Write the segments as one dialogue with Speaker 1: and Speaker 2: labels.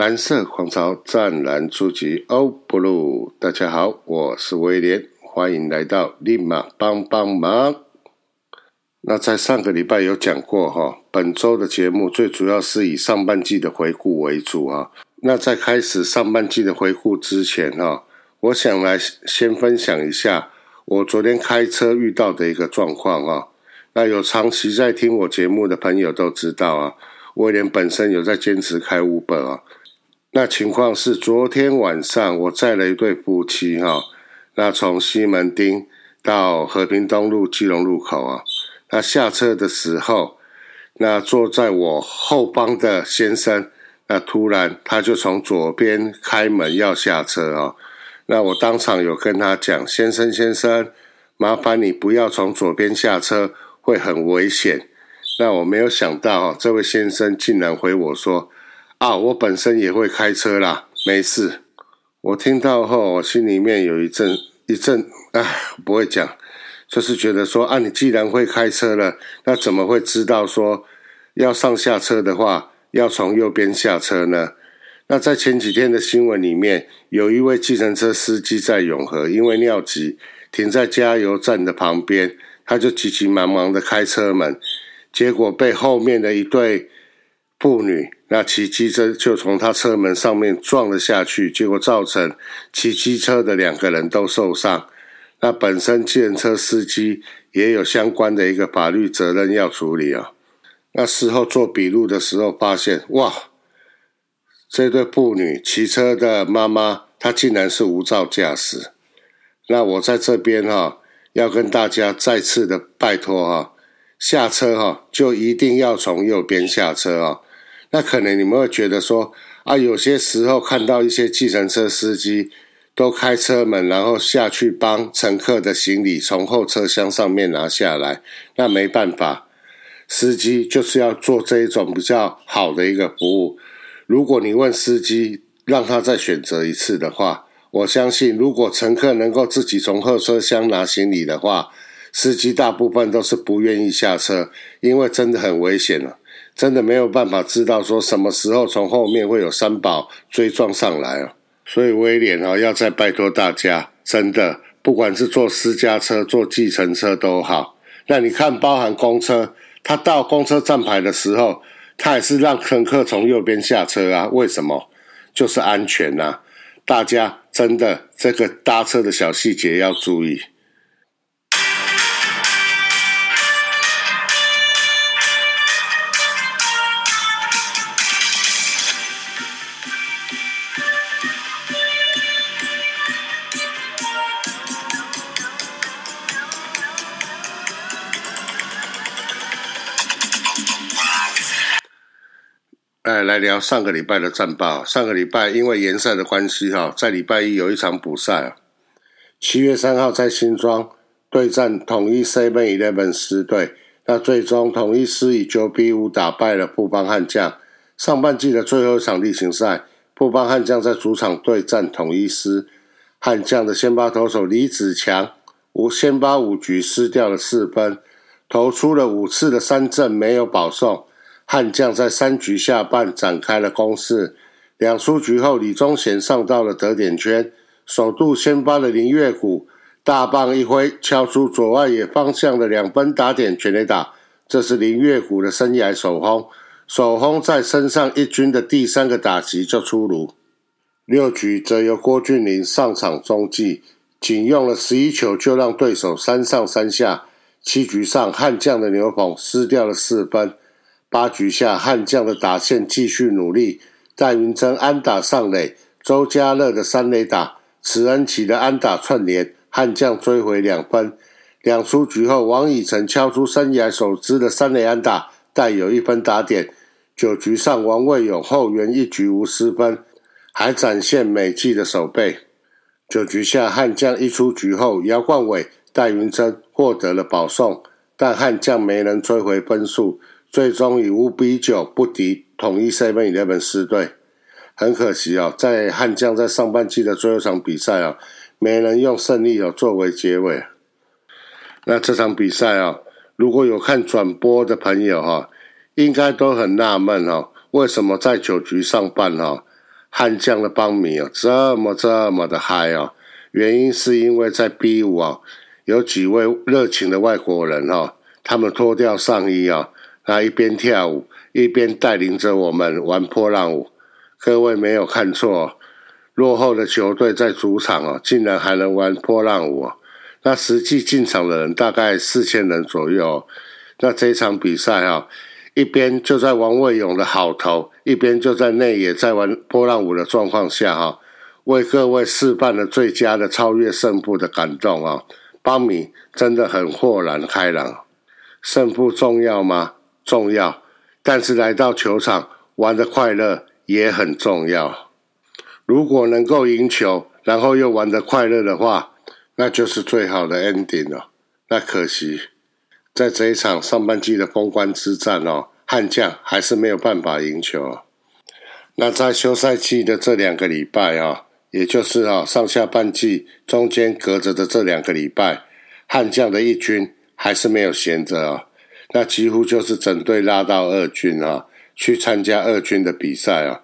Speaker 1: 蓝色狂潮湛蓝初级欧布鲁，大家好，我是威廉，欢迎来到立马帮帮忙。那在上个礼拜有讲过哈，本周的节目最主要是以上半季的回顾为主啊。那在开始上半季的回顾之前哈，我想来先分享一下我昨天开车遇到的一个状况啊。那有长期在听我节目的朋友都知道啊，威廉本身有在坚持开 Uber 啊。那情况是，昨天晚上我载了一对夫妻哈，那从西门町到和平东路基隆路口啊，那下车的时候，那坐在我后方的先生，那突然他就从左边开门要下车啊，那我当场有跟他讲，先生先生，麻烦你不要从左边下车，会很危险。那我没有想到，这位先生竟然回我说。啊，我本身也会开车啦，没事。我听到后，我心里面有一阵一阵，唉，不会讲，就是觉得说，啊，你既然会开车了，那怎么会知道说要上下车的话，要从右边下车呢？那在前几天的新闻里面，有一位计程车司机在永和，因为尿急，停在加油站的旁边，他就急急忙忙的开车门，结果被后面的一对。妇女那骑机车就从他车门上面撞了下去，结果造成骑机车的两个人都受伤。那本身计程车司机也有相关的一个法律责任要处理啊。那事后做笔录的时候发现，哇，这对妇女骑车的妈妈她竟然是无照驾驶。那我在这边哈要跟大家再次的拜托哈，下车哈就一定要从右边下车啊。那可能你们会觉得说啊，有些时候看到一些计程车司机都开车门，然后下去帮乘客的行李从后车厢上面拿下来，那没办法，司机就是要做这一种比较好的一个服务。如果你问司机让他再选择一次的话，我相信如果乘客能够自己从后车厢拿行李的话，司机大部分都是不愿意下车，因为真的很危险了。真的没有办法知道说什么时候从后面会有三宝追撞上来哦，所以威廉哦要再拜托大家，真的不管是坐私家车、坐计程车都好，那你看包含公车，他到公车站牌的时候，他也是让乘客从右边下车啊？为什么？就是安全呐！大家真的这个搭车的小细节要注意。来聊上个礼拜的战报。上个礼拜因为延赛的关系，哈，在礼拜一有一场补赛啊。七月三号在新庄对战统一 Seven Eleven 狮队，那最终统一狮以九比五打败了富邦悍将。上半季的最后一场例行赛，富邦悍将在主场对战统一狮，悍将的先发投手李子强五先发五局失掉了四分，投出了五次的三振，没有保送。悍将在三局下半展开了攻势，两出局后，李宗贤上到了得点圈，首度先发的林月谷大棒一挥，敲出左外野方向的两分打点全垒打，这是林月谷的生涯首轰，首轰在身上一军的第三个打击就出炉。六局则由郭俊麟上场中继，仅用了十一球就让对手三上三下。七局上悍将的牛棚失掉了四分。八局下，悍将的打线继续努力。戴云珍安打上垒，周家乐的三垒打，慈恩奇的安打串联，悍将追回两分。两出局后，王以诚敲出生涯首支的三垒安打，带有一分打点。九局上，王卫勇后援一局无失分，还展现美记的手背。九局下，悍将一出局后，姚冠伟、戴云珍获得了保送，但悍将没能追回分数。最终以五比九不敌统一 seven eleven 四队，很可惜啊，在悍将在上半季的最后一场比赛啊，没能用胜利哦作为结尾。那这场比赛啊，如果有看转播的朋友哈，应该都很纳闷哈，为什么在九局上半哈，悍将的邦迷哦这么这么的嗨哦，原因是因为在 B 五啊，有几位热情的外国人哦，他们脱掉上衣啊，那一边跳舞一边带领着我们玩波浪舞。各位没有看错，落后的球队在主场哦，竟然还能玩波浪舞。那实际进场的人大概四千人左右。那这场比赛啊。一边就在王卫勇的好投，一边就在内野在玩波浪舞的状况下，哈，为各位示范了最佳的超越胜负的感动啊！邦米真的很豁然开朗。胜负重要吗？重要，但是来到球场玩的快乐也很重要。如果能够赢球，然后又玩的快乐的话，那就是最好的 ending 了。那可惜。在这一场上半季的封关之战哦，悍将还是没有办法赢球。那在休赛期的这两个礼拜啊，也就是啊上下半季中间隔着的这两个礼拜，悍将的一军还是没有闲着啊。那几乎就是整队拉到二军啊，去参加二军的比赛啊。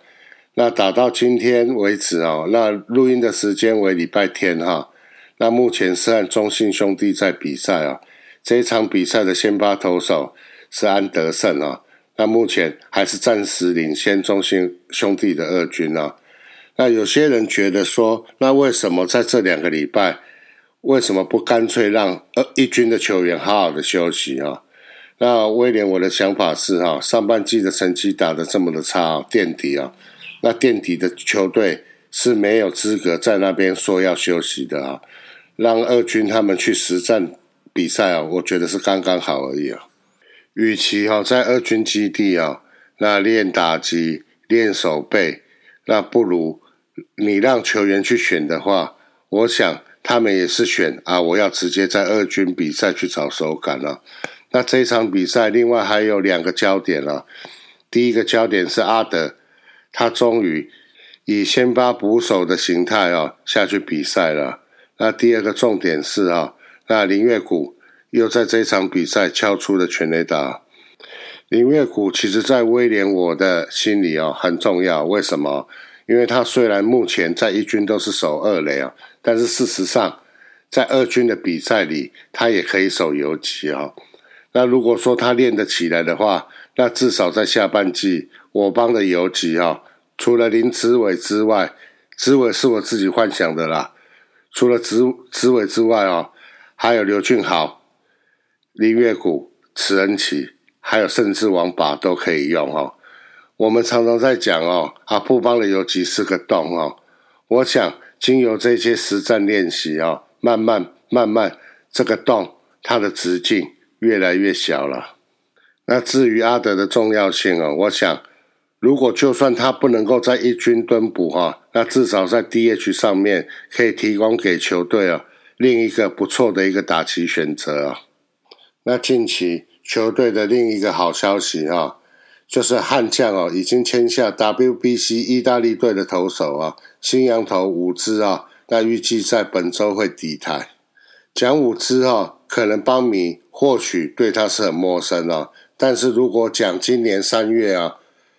Speaker 1: 那打到今天为止啊，那录音的时间为礼拜天哈。那目前是按中信兄弟在比赛啊。这一场比赛的先发投手是安德胜啊，那目前还是暂时领先中信兄弟的二军啊。那有些人觉得说，那为什么在这两个礼拜，为什么不干脆让二一军的球员好好的休息啊？那威廉，我的想法是哈，上半季的成绩打得这么的差，垫底啊，那垫底的球队是没有资格在那边说要休息的啊，让二军他们去实战。比赛啊，我觉得是刚刚好而已啊。与其哈在二军基地啊，那练打击、练手背，那不如你让球员去选的话，我想他们也是选啊。我要直接在二军比赛去找手感了。那这一场比赛另外还有两个焦点啊。第一个焦点是阿德，他终于以先发捕手的形态啊下去比赛了。那第二个重点是啊。那林月谷又在这场比赛敲出了全垒打。林月谷其实，在威廉我的心里哦很重要。为什么？因为他虽然目前在一军都是守二垒啊，但是事实上在二军的比赛里，他也可以守游击啊。那如果说他练得起来的话，那至少在下半季，我帮的游击啊，除了林子伟之外，子伟是我自己幻想的啦。除了子子伟之外哦。还有刘俊豪、林月谷、池恩奇，还有甚至王把都可以用哦。我们常常在讲哦，啊，布邦的游击是个洞哦。我想经由这些实战练习哦，慢慢慢慢，这个洞它的直径越来越小了。那至于阿德的重要性哦，我想如果就算他不能够在一军蹲补哈，那至少在 DH 上面可以提供给球队哦。另一个不错的一个打击选择啊，那近期球队的另一个好消息啊，就是悍将哦已经签下 WBC 意大利队的投手啊，新羊头伍兹啊，那预计在本周会抵台。讲伍兹啊，可能邦迷或许对他是很陌生啊，但是如果讲今年三月啊，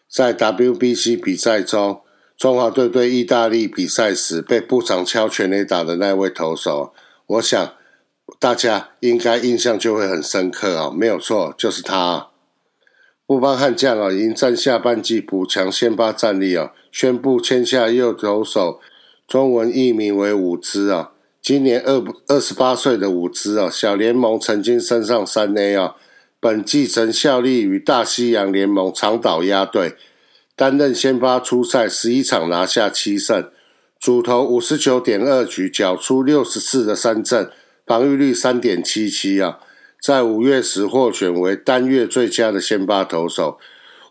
Speaker 1: 在 WBC 比赛中，中华队对意大利比赛时被部长敲全垒打的那位投手。我想大家应该印象就会很深刻啊，没有错，就是他。布邦悍将啊，迎战下半季补强先发战力啊，宣布签下右投手，中文译名为伍兹啊。今年二二十八岁的伍兹啊，小联盟曾经升上三 A 啊，本季曾效力于大西洋联盟长岛鸭队，担任先发出赛十一场，拿下七胜。主投五十九点二局，缴出六十四的三振，防御率三点七七啊！在五月时获选为单月最佳的先发投手。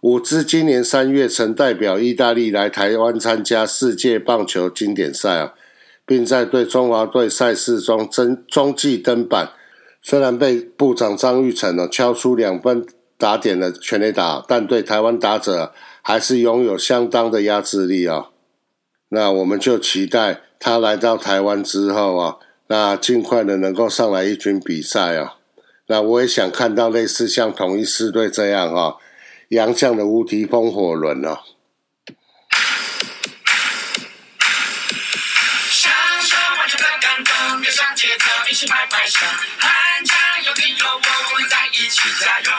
Speaker 1: 伍兹今年三月曾代表意大利来台湾参加世界棒球经典赛啊，并在对中华队赛事中争中继登板。虽然被部长张玉成呢敲出两分打点的全垒打，但对台湾打者还是拥有相当的压制力啊！那我们就期待他来到台湾之后啊，那尽快的能够上来一军比赛啊。那我也想看到类似像统一狮队这样啊，洋将的无敌风火轮啊。
Speaker 2: 开声，喊加油，你有我，我们在一起加油。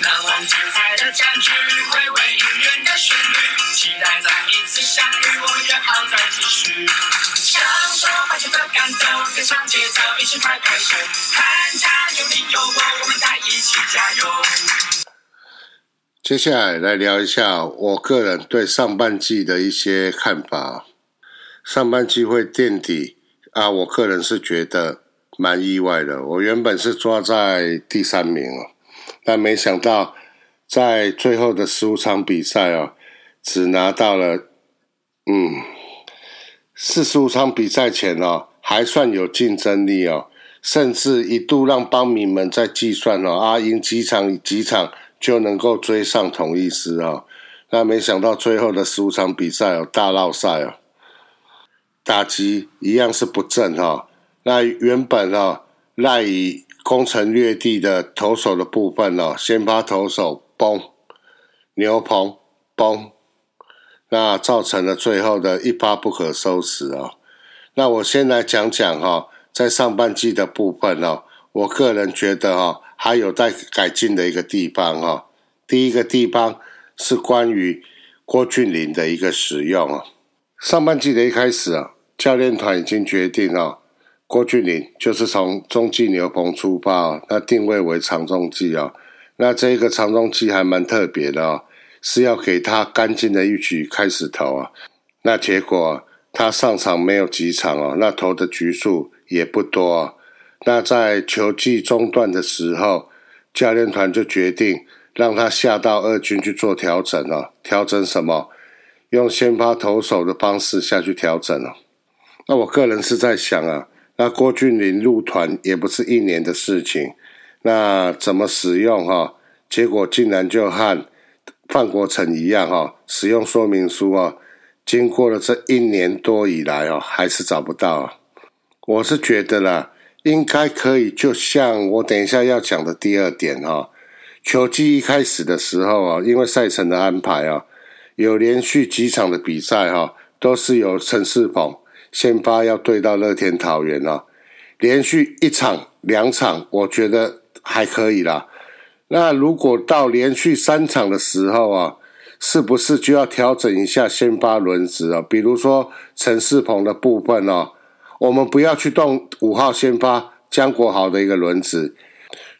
Speaker 2: 难忘精彩的战局，回味音乐的旋律，期待再一次相遇，我们约好再继续。享受欢笑的感动，跟上节奏，一起拍拍手，喊加油，你有我，我们在一起加油。
Speaker 1: 接下来来聊一下我个人对上半季的一些看法。上半季会垫底啊，我个人是觉得蛮意外的。我原本是抓在第三名哦，但没想到在最后的十五场比赛哦，只拿到了嗯四十五场比赛前哦，还算有竞争力哦，甚至一度让邦迷们在计算哦，啊赢几场几场就能够追上同一师哦。那没想到最后的十五场比赛哦，大绕赛哦。打击一样是不正哈，那原本哦赖以攻城略地的投手的部分哦，先发投手崩，牛棚崩，那造成了最后的一发不可收拾哦。那我先来讲讲哈，在上半季的部分哦，我个人觉得哈还有待改进的一个地方哈。第一个地方是关于郭俊霖的一个使用啊，上半季的一开始啊。教练团已经决定哦，郭俊霖就是从中继牛棚出发哦，那定位为长中继哦，那这一个长中继还蛮特别的哦，是要给他干净的一局开始投啊，那结果他上场没有几场哦，那投的局数也不多，那在球季中段的时候，教练团就决定让他下到二军去做调整哦，调整什么？用先发投手的方式下去调整哦。那我个人是在想啊，那郭俊霖入团也不是一年的事情，那怎么使用哈？结果竟然就和范国成一样哈，使用说明书啊，经过了这一年多以来哦，还是找不到。我是觉得啦，应该可以，就像我等一下要讲的第二点哈，球季一开始的时候啊，因为赛程的安排啊，有连续几场的比赛哈，都是由陈世鹏。先发要对到乐天桃园啊，连续一场两场，我觉得还可以啦。那如果到连续三场的时候啊，是不是就要调整一下先发轮值啊？比如说陈世鹏的部分哦，我们不要去动五号先发江国豪的一个轮值，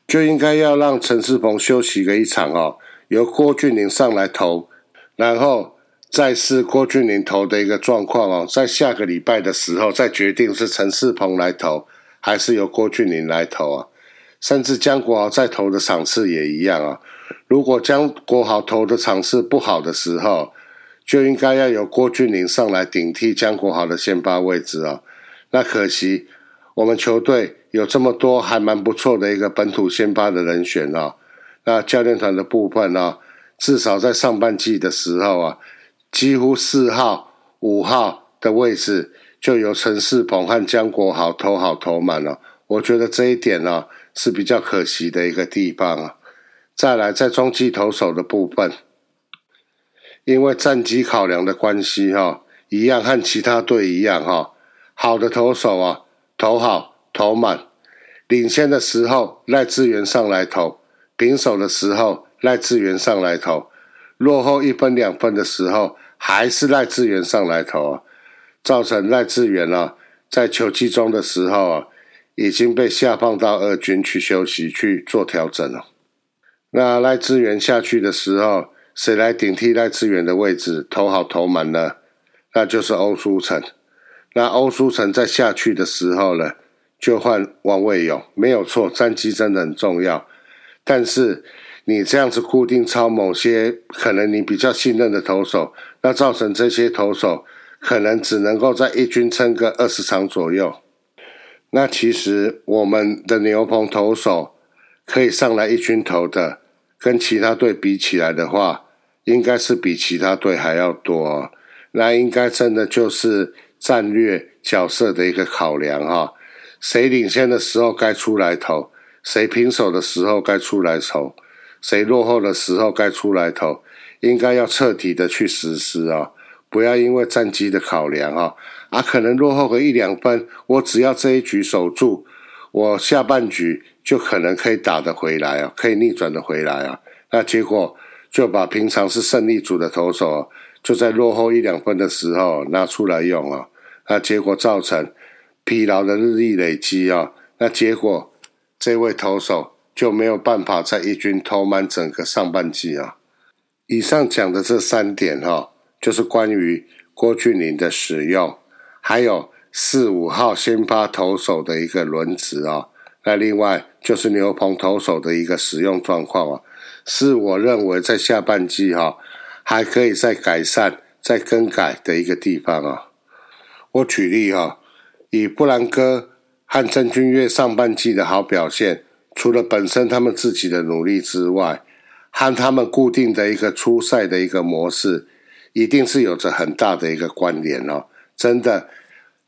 Speaker 1: 就应该要让陈世鹏休息个一场哦，由郭俊霖上来投，然后。再是郭俊霖投的一个状况哦，在下个礼拜的时候再决定是陈世鹏来投，还是由郭俊霖来投啊？甚至江国豪在投的场次也一样啊。如果江国豪投的场次不好的时候，就应该要由郭俊霖上来顶替江国豪的先发位置哦。那可惜我们球队有这么多还蛮不错的一个本土先发的人选哦。那教练团的部分呢，至少在上半季的时候啊。几乎四号、五号的位置就由陈世鹏和江国豪投好投满了，我觉得这一点呢是比较可惜的一个地方啊。再来，在中继投手的部分，因为战绩考量的关系哈，一样和其他队一样哈，好的投手啊投好投满，领先的时候赖志源上来投，平手的时候赖志源上来投，落后一分两分的时候。还是赖志源上来投啊，造成赖志源啊，在球季中的时候啊，已经被下放到二军去休息去做调整了。那赖志源下去的时候，谁来顶替赖志源的位置投好投满呢？那就是欧书成。那欧舒城在下去的时候呢，就换王卫勇，没有错，战绩真的很重要，但是。你这样子固定抄某些可能你比较信任的投手，那造成这些投手可能只能够在一军撑个二十场左右。那其实我们的牛棚投手可以上来一军投的，跟其他队比起来的话，应该是比其他队还要多。那应该真的就是战略角色的一个考量哈。谁领先的时候该出来投，谁平手的时候该出来投。谁落后的时候该出来投，应该要彻底的去实施啊，不要因为战机的考量啊，啊可能落后个一两分，我只要这一局守住，我下半局就可能可以打得回来啊，可以逆转的回来啊，那结果就把平常是胜利组的投手，就在落后一两分的时候拿出来用啊，那结果造成疲劳的日益累积啊，那结果这位投手就没有办法在一军投满整个上半季啊。以上讲的这三点哈，就是关于郭俊麟的使用，还有四五号先发投手的一个轮值啊。那另外就是牛棚投手的一个使用状况啊，是我认为在下半季哈还可以再改善、再更改的一个地方啊。我举例哈，以布兰哥和郑君岳上半季的好表现，除了本身他们自己的努力之外，和他们固定的一个出赛的一个模式，一定是有着很大的一个关联哦。真的，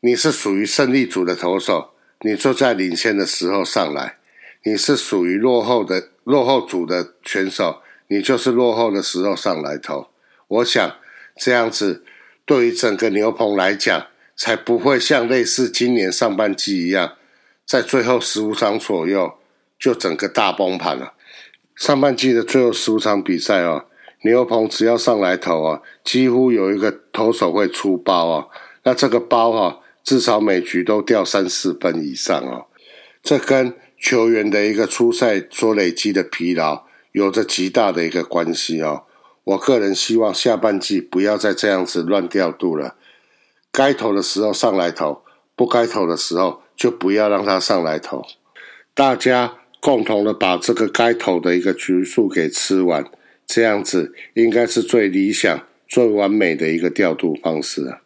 Speaker 1: 你是属于胜利组的投手，你就在领先的时候上来；你是属于落后的落后组的选手，你就是落后的时候上来投。我想这样子，对于整个牛棚来讲，才不会像类似今年上半季一样，在最后十五场左右就整个大崩盘了。上半季的最后十五场比赛哦，牛棚只要上来投啊，几乎有一个投手会出包啊。那这个包哈，至少每局都掉三四分以上哦。这跟球员的一个出赛所累积的疲劳有着极大的一个关系哦。我个人希望下半季不要再这样子乱调度了，该投的时候上来投，不该投的时候就不要让他上来投。大家。共同的把这个该投的一个局数给吃完，这样子应该是最理想、最完美的一个调度方式。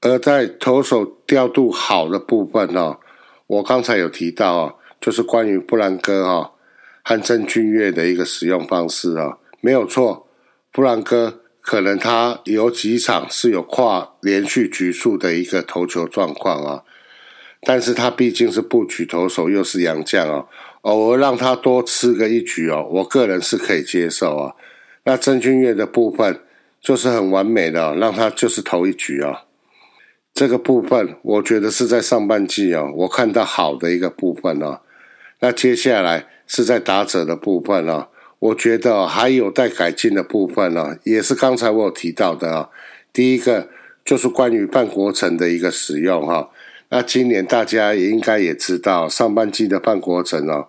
Speaker 1: 而在投手调度好的部分哦，我刚才有提到哦，就是关于布兰哥哈和郑俊岳的一个使用方式啊，没有错。布兰哥可能他有几场是有跨连续局数的一个投球状况啊，但是他毕竟是布局投手，又是洋将哦。偶尔让他多吃个一局哦，我个人是可以接受啊。那曾俊岳的部分就是很完美的，让他就是投一局啊。这个部分我觉得是在上半季哦，我看到好的一个部分哦。那接下来是在打者的部分哦，我觉得还有待改进的部分呢，也是刚才我有提到的啊。第一个就是关于半国成的一个使用哈。那今年大家也应该也知道，上半季的半国成哦，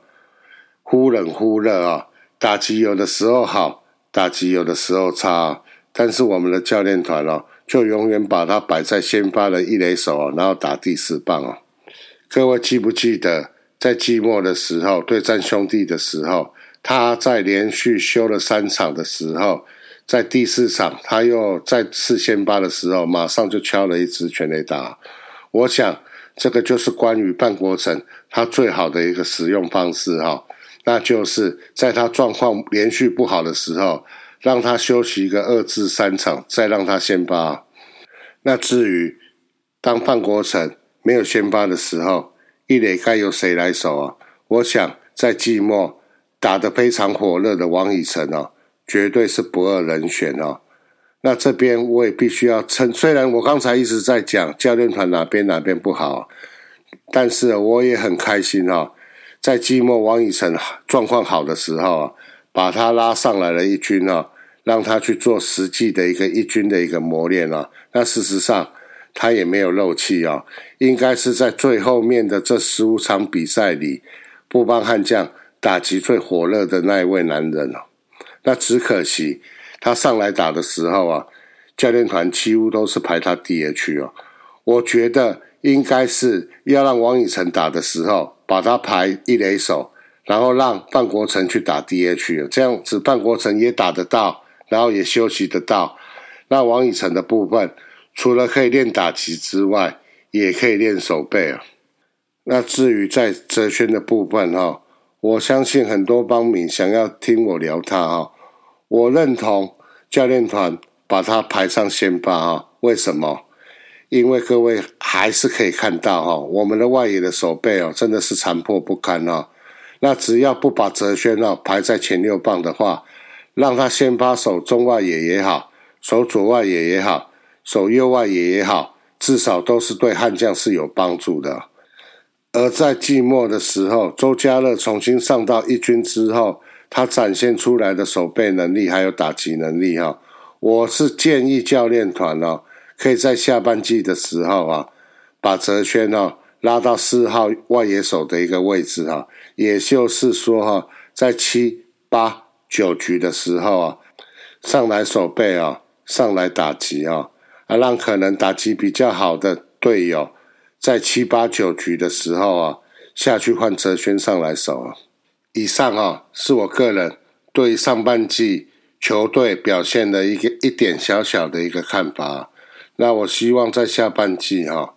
Speaker 1: 忽冷忽热啊，打击有的时候好，打击有的时候差，但是我们的教练团哦，就永远把它摆在先发的一垒手哦，然后打第四棒哦。各位记不记得，在季末的时候对战兄弟的时候，他在连续休了三场的时候，在第四场他又再次先发的时候，马上就敲了一支全垒打，我想。这个就是关于范国成他最好的一个使用方式哈，那就是在他状况连续不好的时候，让他休息一个二至三场，再让他先发。那至于当范国成没有先发的时候，一垒该由谁来守啊？我想在季末打得非常火热的王以诚哦，绝对是不二人选哦。那这边我也必须要称，虽然我刚才一直在讲教练团哪边哪边不好，但是我也很开心哈，在季末王以诚状况好的时候啊，把他拉上来了一军啊，让他去做实际的一个一军的一个磨练啊。那事实上他也没有漏气啊，应该是在最后面的这十五场比赛里，不帮悍将打击最火热的那一位男人哦。那只可惜。他上来打的时候啊，教练团几乎都是排他 DH 哦。我觉得应该是要让王以诚打的时候，把他排一垒手，然后让范国成去打 DH，这样子范国成也打得到，然后也休息得到。那王以诚的部分，除了可以练打击之外，也可以练手背啊。那至于在哲轩的部分哈，我相信很多帮民想要听我聊他哈。我认同教练团把他排上先发啊？为什么？因为各位还是可以看到哈，我们的外野的手背哦，真的是残破不堪哦。那只要不把哲轩哦排在前六棒的话，让他先发守中外野也好，守左外野也好，守右外野也好，至少都是对悍将是有帮助的。而在季末的时候，周家乐重新上到一军之后，他展现出来的守备能力还有打击能力哈，我是建议教练团哦，可以在下半季的时候啊，把哲轩哦拉到四号外野手的一个位置哈，也就是说哈，在七八九局的时候啊，上来守备啊，上来打击啊，啊让可能打击比较好的队友。在七八九局的时候啊，下去换泽轩上来守啊。以上啊，是我个人对上半季球队表现的一个一点小小的一个看法。那我希望在下半季哈，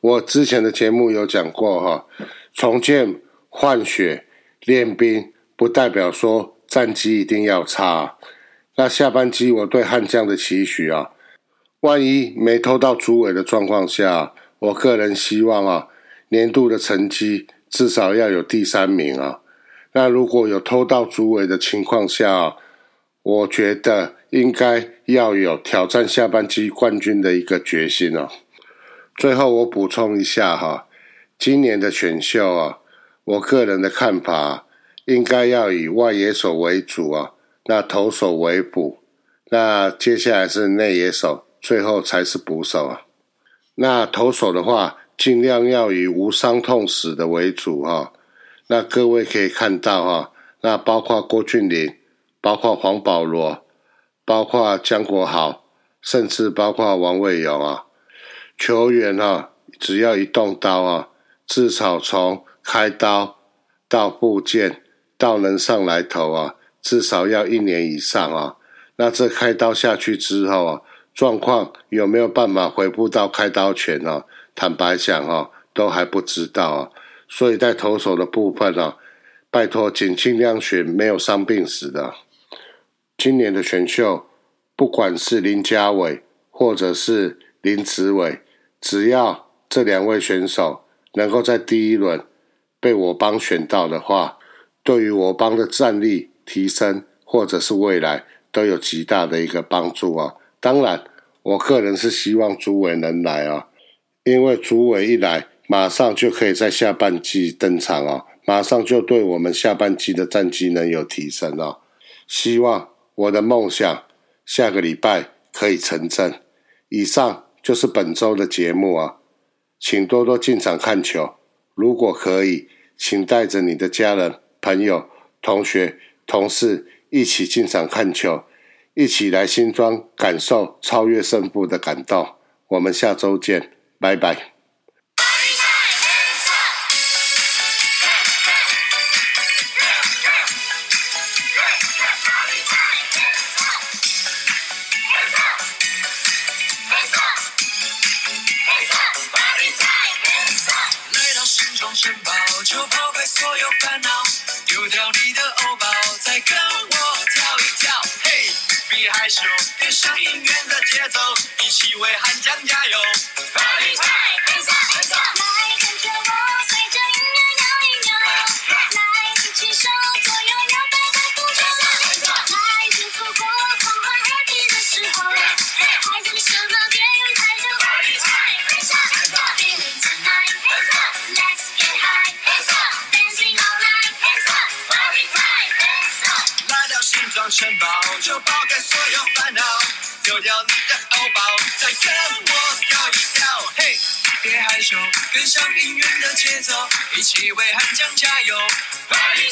Speaker 1: 我之前的节目有讲过哈，重建换血练兵，不代表说战绩一定要差。那下半季我对悍将的期许啊，万一没偷到主委的状况下。我个人希望啊，年度的成绩至少要有第三名啊。那如果有偷到主委的情况下，我觉得应该要有挑战下半季冠军的一个决心哦。最后我补充一下哈，今年的选秀啊，我个人的看法应该要以外野手为主啊，那投手为辅，那接下来是内野手，最后才是捕手啊。那投手的话，尽量要以无伤痛死的为主哈。那各位可以看到哈，那包括郭俊麟，包括黄保罗，包括江国豪，甚至包括王伟勇啊，球员啊，只要一动刀啊，至少从开刀到部件到能上来投啊，至少要一年以上啊。那这开刀下去之后啊。状况有没有办法回复到开刀前呢？坦白讲哈，都还不知道啊。所以在投手的部分呢，拜托请尽量选没有伤病史的。今年的选秀，不管是林家伟或者是林子伟，只要这两位选手能够在第一轮被我帮选到的话，对于我帮的战力提升或者是未来都有极大的一个帮助啊。当然，我个人是希望朱伟能来啊，因为朱伟一来，马上就可以在下半季登场啊，马上就对我们下半季的战绩能有提升啊。希望我的梦想下个礼拜可以成真。以上就是本周的节目啊，请多多进场看球。如果可以，请带着你的家人、朋友、同学、同事一起进场看球。一起来新庄感受超越胜负的感动。我们下周见，拜拜。
Speaker 2: 抱就抛开所有烦恼，丢掉你的欧包，再跟我跳一跳，嘿，别害羞，跟上音乐的节奏，一起为汉江加油。
Speaker 3: 来跟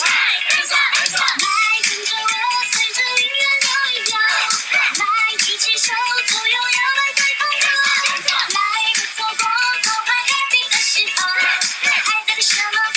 Speaker 3: 着我，随着音乐扭一扭，来一起手左右摇摆最放纵，来不错过，充满 happy 的时候，还等什么？